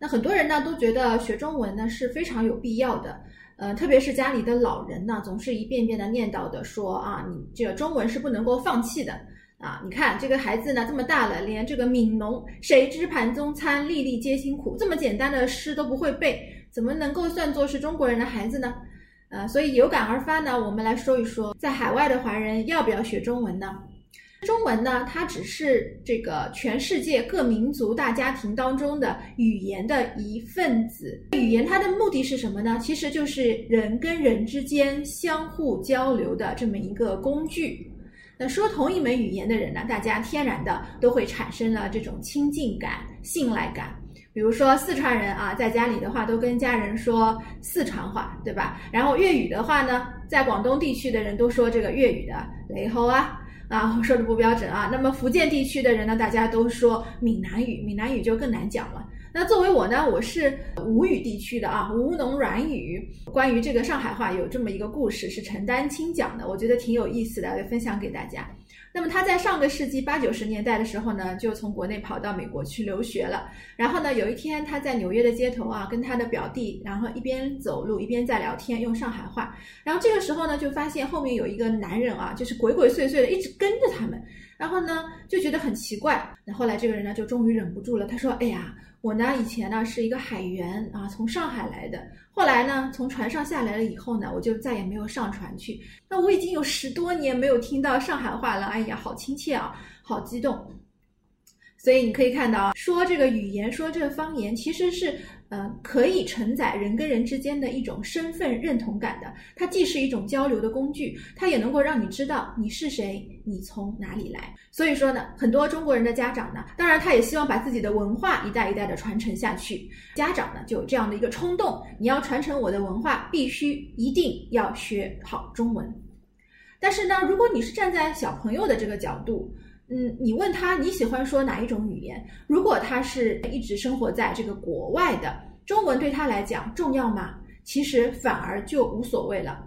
那很多人呢都觉得学中文呢是非常有必要的，呃，特别是家里的老人呢，总是一遍遍的念叨的说啊，你这个中文是不能够放弃的啊！你看这个孩子呢这么大了，连这个“悯农谁知盘中餐，粒粒皆辛苦”这么简单的诗都不会背，怎么能够算作是中国人的孩子呢？呃，所以有感而发呢，我们来说一说，在海外的华人要不要学中文呢？中文呢，它只是这个全世界各民族大家庭当中的语言的一份子。语言它的目的是什么呢？其实就是人跟人之间相互交流的这么一个工具。那说同一门语言的人呢，大家天然的都会产生了这种亲近感、信赖感。比如说四川人啊，在家里的话都跟家人说四川话，对吧？然后粤语的话呢，在广东地区的人都说这个粤语的雷吼啊。啊，说的不标准啊。那么福建地区的人呢，大家都说闽南语，闽南语就更难讲了。那作为我呢，我是吴语地区的啊，吴侬软语。关于这个上海话有这么一个故事，是陈丹青讲的，我觉得挺有意思的，分享给大家。那么他在上个世纪八九十年代的时候呢，就从国内跑到美国去留学了。然后呢，有一天他在纽约的街头啊，跟他的表弟，然后一边走路一边在聊天，用上海话。然后这个时候呢，就发现后面有一个男人啊，就是鬼鬼祟祟的一直跟着他们。然后呢，就觉得很奇怪。那后来这个人呢，就终于忍不住了，他说：“哎呀。”我呢，以前呢是一个海员啊，从上海来的。后来呢，从船上下来了以后呢，我就再也没有上船去。那我已经有十多年没有听到上海话了，哎呀，好亲切啊，好激动。所以你可以看到，说这个语言，说这个方言，其实是。呃，可以承载人跟人之间的一种身份认同感的。它既是一种交流的工具，它也能够让你知道你是谁，你从哪里来。所以说呢，很多中国人的家长呢，当然他也希望把自己的文化一代一代的传承下去。家长呢，就有这样的一个冲动：你要传承我的文化，必须一定要学好中文。但是呢，如果你是站在小朋友的这个角度，嗯，你问他你喜欢说哪一种语言？如果他是一直生活在这个国外的，中文对他来讲重要吗？其实反而就无所谓了。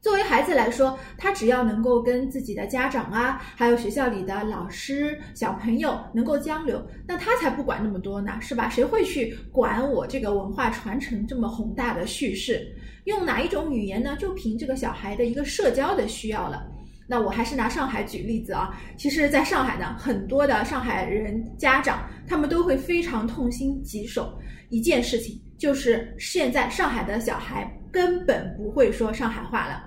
作为孩子来说，他只要能够跟自己的家长啊，还有学校里的老师、小朋友能够交流，那他才不管那么多呢，是吧？谁会去管我这个文化传承这么宏大的叙事？用哪一种语言呢？就凭这个小孩的一个社交的需要了。那我还是拿上海举例子啊，其实，在上海呢，很多的上海人家长，他们都会非常痛心疾首一件事情，就是现在上海的小孩根本不会说上海话了。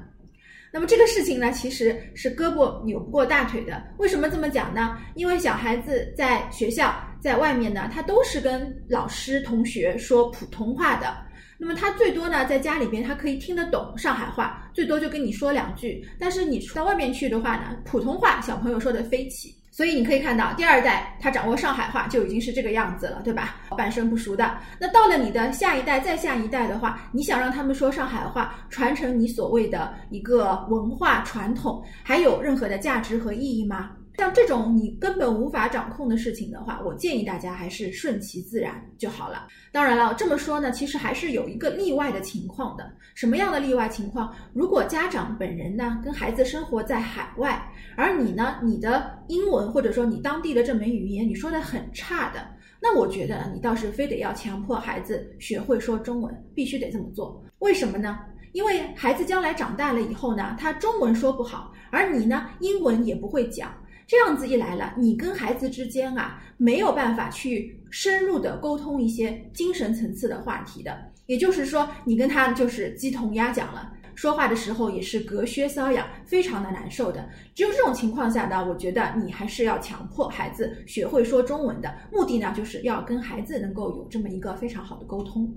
那么这个事情呢，其实是胳膊扭不过大腿的。为什么这么讲呢？因为小孩子在学校在外面呢，他都是跟老师同学说普通话的。那么他最多呢，在家里边他可以听得懂上海话，最多就跟你说两句。但是你出到外面去的话呢，普通话小朋友说的飞起。所以你可以看到，第二代他掌握上海话就已经是这个样子了，对吧？半生不熟的。那到了你的下一代、再下一代的话，你想让他们说上海话，传承你所谓的一个文化传统，还有任何的价值和意义吗？像这种你根本无法掌控的事情的话，我建议大家还是顺其自然就好了。当然了，这么说呢，其实还是有一个例外的情况的。什么样的例外情况？如果家长本人呢跟孩子生活在海外，而你呢，你的英文或者说你当地的这门语言你说的很差的，那我觉得你倒是非得要强迫孩子学会说中文，必须得这么做。为什么呢？因为孩子将来长大了以后呢，他中文说不好，而你呢，英文也不会讲。这样子一来了，你跟孩子之间啊没有办法去深入的沟通一些精神层次的话题的，也就是说，你跟他就是鸡同鸭讲了。说话的时候也是隔靴搔痒，非常的难受的。只有这种情况下呢，我觉得你还是要强迫孩子学会说中文的。目的呢，就是要跟孩子能够有这么一个非常好的沟通。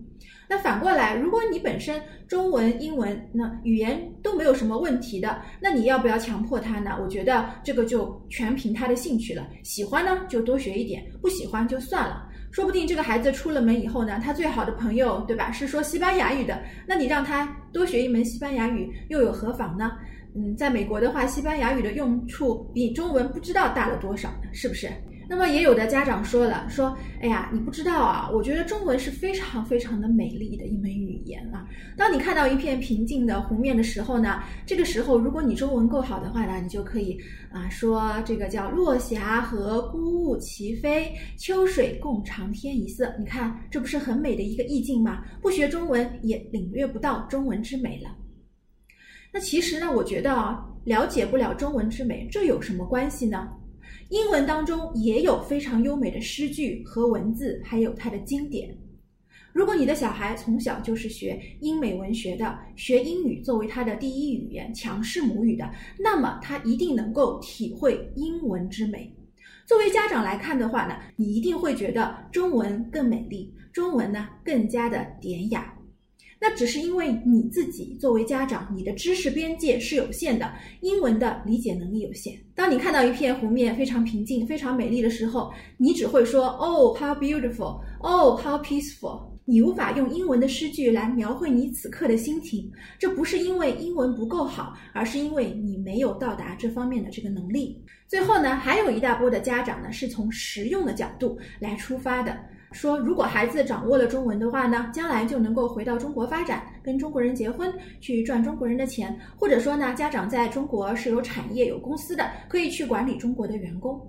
那反过来，如果你本身中文、英文那语言都没有什么问题的，那你要不要强迫他呢？我觉得这个就全凭他的兴趣了。喜欢呢，就多学一点；不喜欢就算了。说不定这个孩子出了门以后呢，他最好的朋友，对吧？是说西班牙语的，那你让他多学一门西班牙语，又有何妨呢？嗯，在美国的话，西班牙语的用处比中文不知道大了多少呢？是不是？那么也有的家长说了，说，哎呀，你不知道啊，我觉得中文是非常非常的美丽的一门语言啊。当你看到一片平静的湖面的时候呢，这个时候如果你中文够好的话呢，你就可以啊说这个叫落霞和孤鹜齐飞，秋水共长天一色。你看，这不是很美的一个意境吗？不学中文也领略不到中文之美了。那其实呢，我觉得啊，了解不了中文之美，这有什么关系呢？英文当中也有非常优美的诗句和文字，还有它的经典。如果你的小孩从小就是学英美文学的，学英语作为他的第一语言、强势母语的，那么他一定能够体会英文之美。作为家长来看的话呢，你一定会觉得中文更美丽，中文呢更加的典雅。那只是因为你自己作为家长，你的知识边界是有限的，英文的理解能力有限。当你看到一片湖面非常平静、非常美丽的时候，你只会说 “Oh, how beautiful! Oh, how peaceful!” 你无法用英文的诗句来描绘你此刻的心情。这不是因为英文不够好，而是因为你没有到达这方面的这个能力。最后呢，还有一大波的家长呢，是从实用的角度来出发的。说，如果孩子掌握了中文的话呢，将来就能够回到中国发展，跟中国人结婚，去赚中国人的钱，或者说呢，家长在中国是有产业、有公司的，可以去管理中国的员工。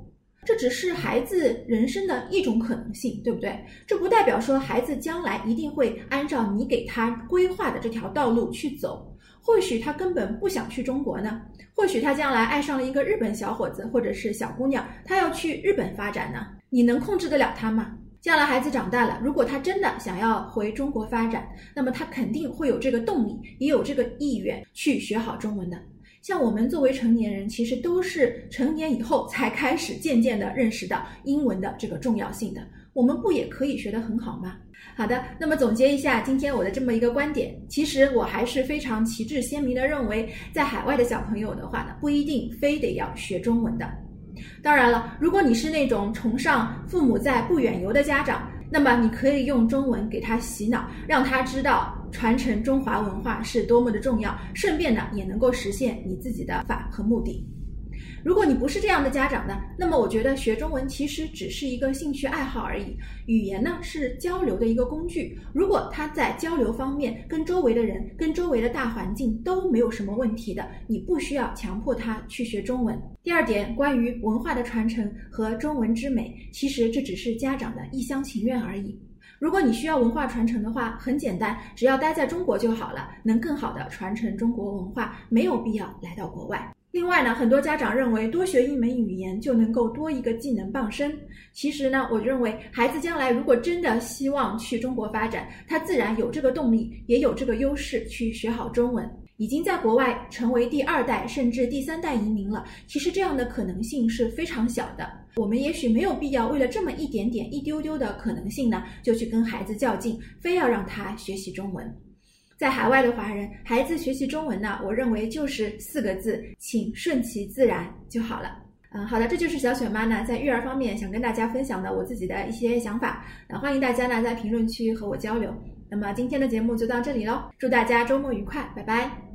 这只是孩子人生的一种可能性，对不对？这不代表说孩子将来一定会按照你给他规划的这条道路去走。或许他根本不想去中国呢，或许他将来爱上了一个日本小伙子或者是小姑娘，他要去日本发展呢，你能控制得了他吗？将来孩子长大了，如果他真的想要回中国发展，那么他肯定会有这个动力，也有这个意愿去学好中文的。像我们作为成年人，其实都是成年以后才开始渐渐的认识到英文的这个重要性的。我们不也可以学得很好吗？好的，那么总结一下今天我的这么一个观点，其实我还是非常旗帜鲜明的认为，在海外的小朋友的话呢，不一定非得要学中文的。当然了，如果你是那种崇尚父母在不远游的家长，那么你可以用中文给他洗脑，让他知道传承中华文化是多么的重要，顺便呢也能够实现你自己的法和目的。如果你不是这样的家长呢，那么我觉得学中文其实只是一个兴趣爱好而已。语言呢是交流的一个工具，如果他在交流方面跟周围的人、跟周围的大环境都没有什么问题的，你不需要强迫他去学中文。第二点，关于文化的传承和中文之美，其实这只是家长的一厢情愿而已。如果你需要文化传承的话，很简单，只要待在中国就好了，能更好的传承中国文化，没有必要来到国外。另外呢，很多家长认为多学一门语言就能够多一个技能傍身。其实呢，我认为孩子将来如果真的希望去中国发展，他自然有这个动力，也有这个优势去学好中文。已经在国外成为第二代甚至第三代移民了，其实这样的可能性是非常小的。我们也许没有必要为了这么一点点、一丢丢的可能性呢，就去跟孩子较劲，非要让他学习中文。在海外的华人孩子学习中文呢，我认为就是四个字，请顺其自然就好了。嗯，好的，这就是小雪妈呢在育儿方面想跟大家分享的我自己的一些想法。那欢迎大家呢在评论区和我交流。那么今天的节目就到这里喽，祝大家周末愉快，拜拜。